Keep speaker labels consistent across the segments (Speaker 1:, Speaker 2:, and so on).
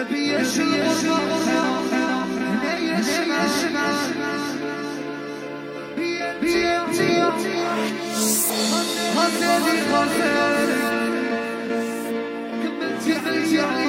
Speaker 1: نبي يشوف هنا يشمع بيمتي
Speaker 2: غنى لي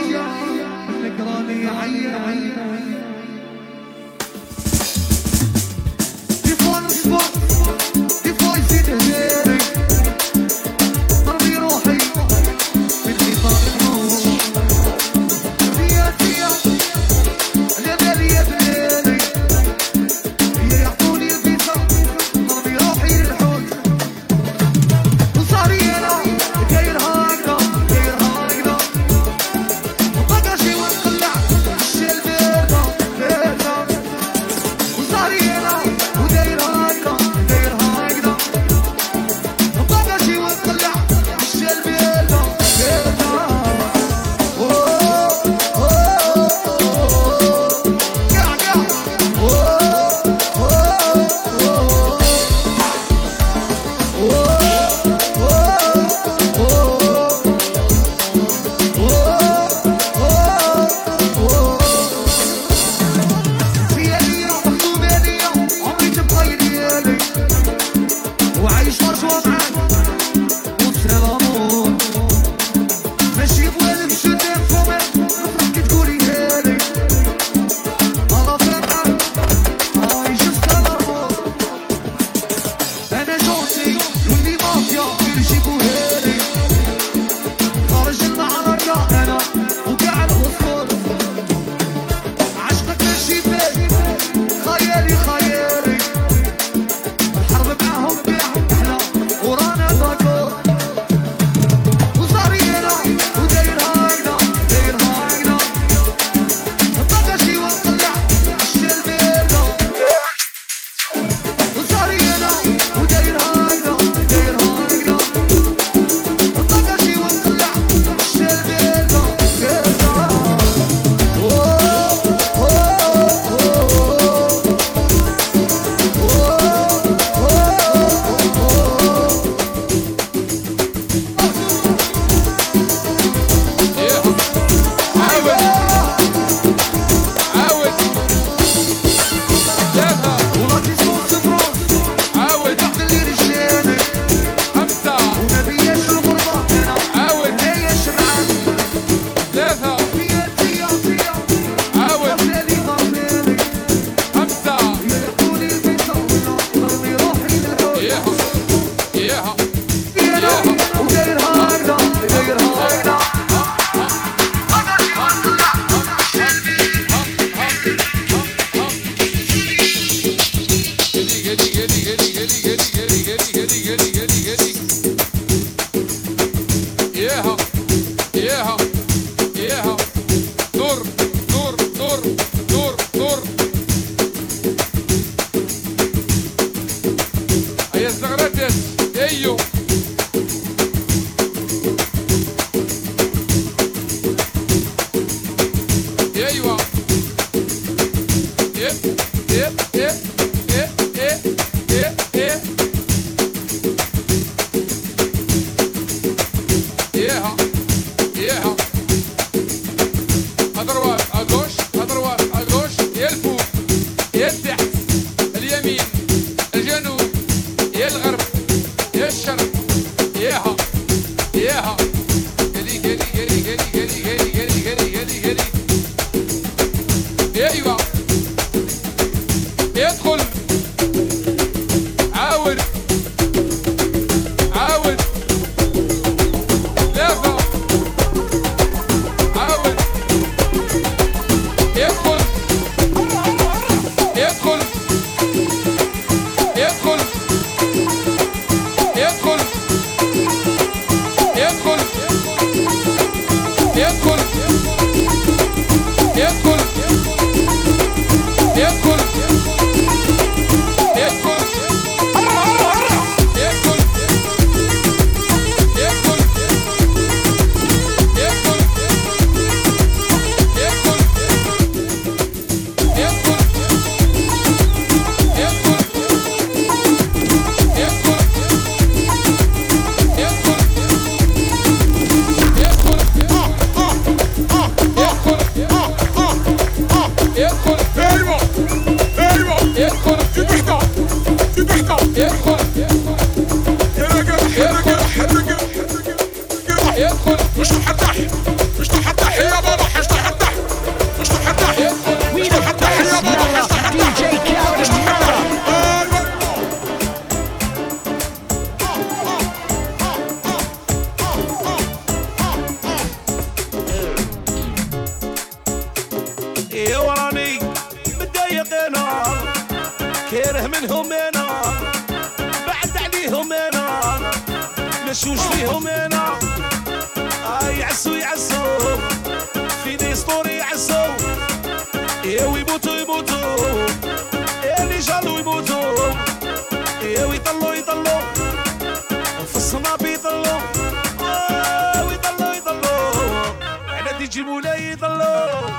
Speaker 2: يطلوا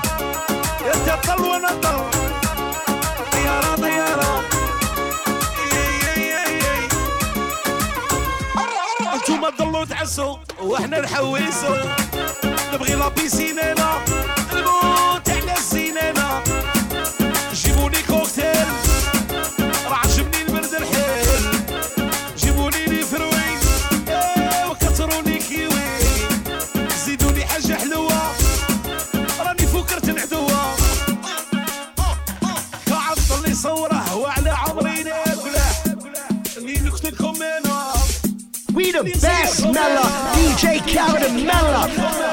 Speaker 2: يتطل ونطل طيارة طيارة. انتوما تضلوا تعسوا وإحنا نحوسوا. نبغي لا بيسينينا.
Speaker 3: Caramella, DJ Caramella.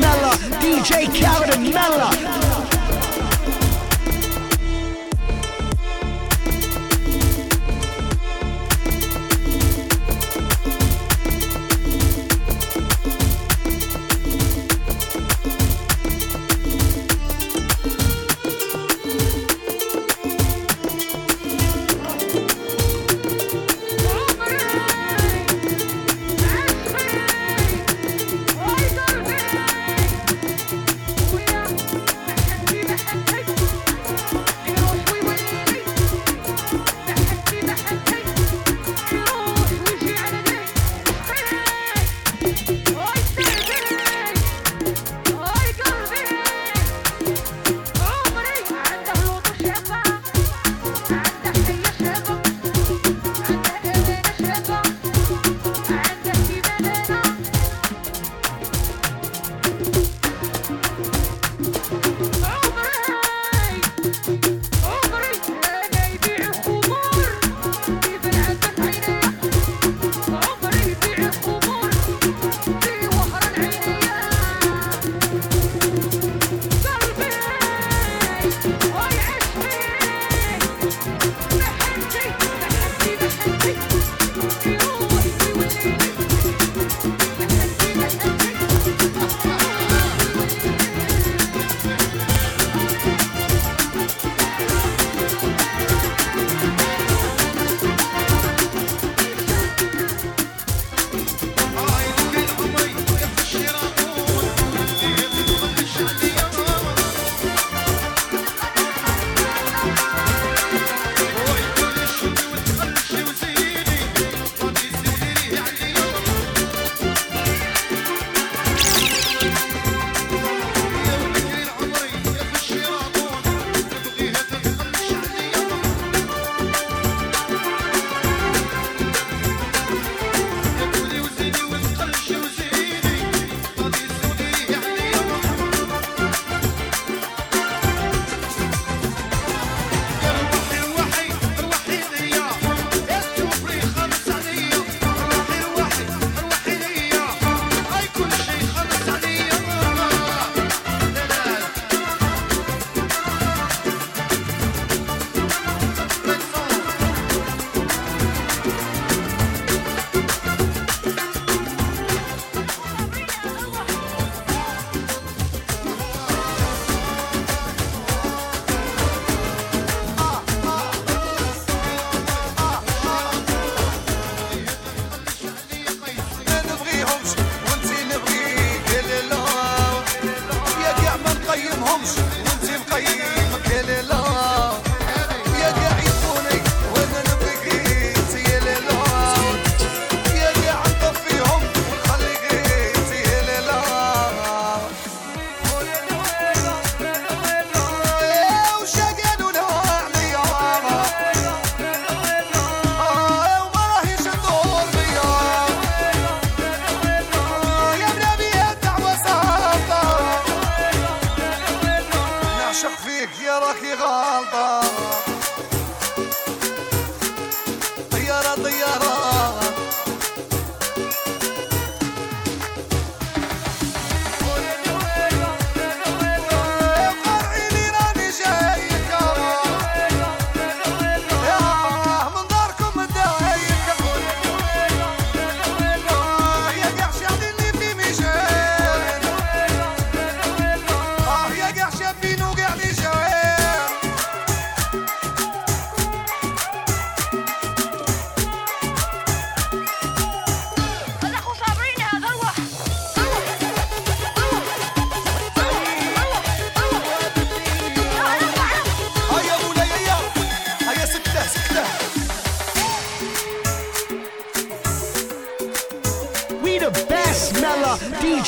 Speaker 3: Mella, DJ Karen and Mella.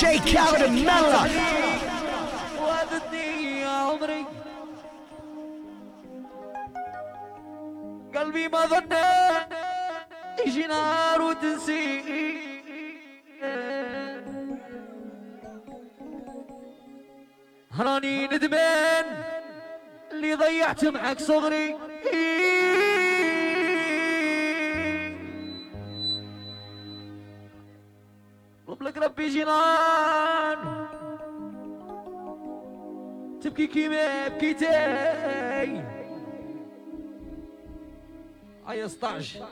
Speaker 2: جي
Speaker 3: كاون
Speaker 4: ملك عمري قلبي
Speaker 1: ما ظنيت يجي نار وتنسي ندمان اللي ضيعت معك صغري. قبلك ربي جنان. تبكي كيما بكيتي ايا 16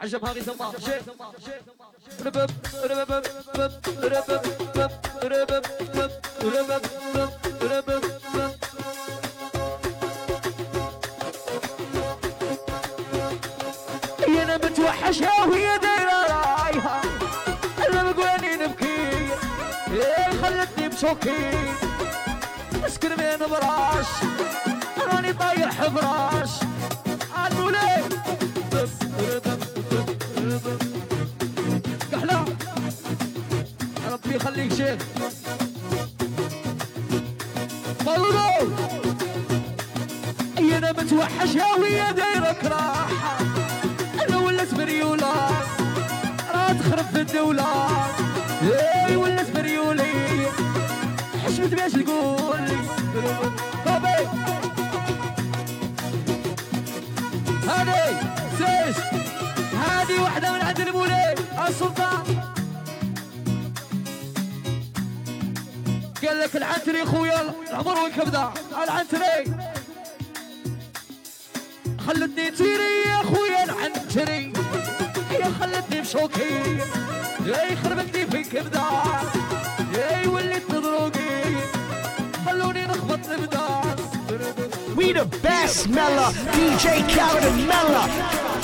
Speaker 1: عجبها غير تما ربب ربب ربب ربب. كيس مسكن من براش راني طاير براش. المولاي دس ردم كحلة ربي يخليك شيخ. طلبوا أي أنا متوحش يا ويا دايرك راحة. أنا ولات مريولة راه تخرب في الدولة. هذه من عند قال لك العنتري خويا العمر والكبدة. العنتري. خلتني تيري يا خويا العنتري. يا خلتني بشوكي. يا يخربتني في الكبدة. يا وليت
Speaker 5: We the best, Mella. DJ Khaled and Mella.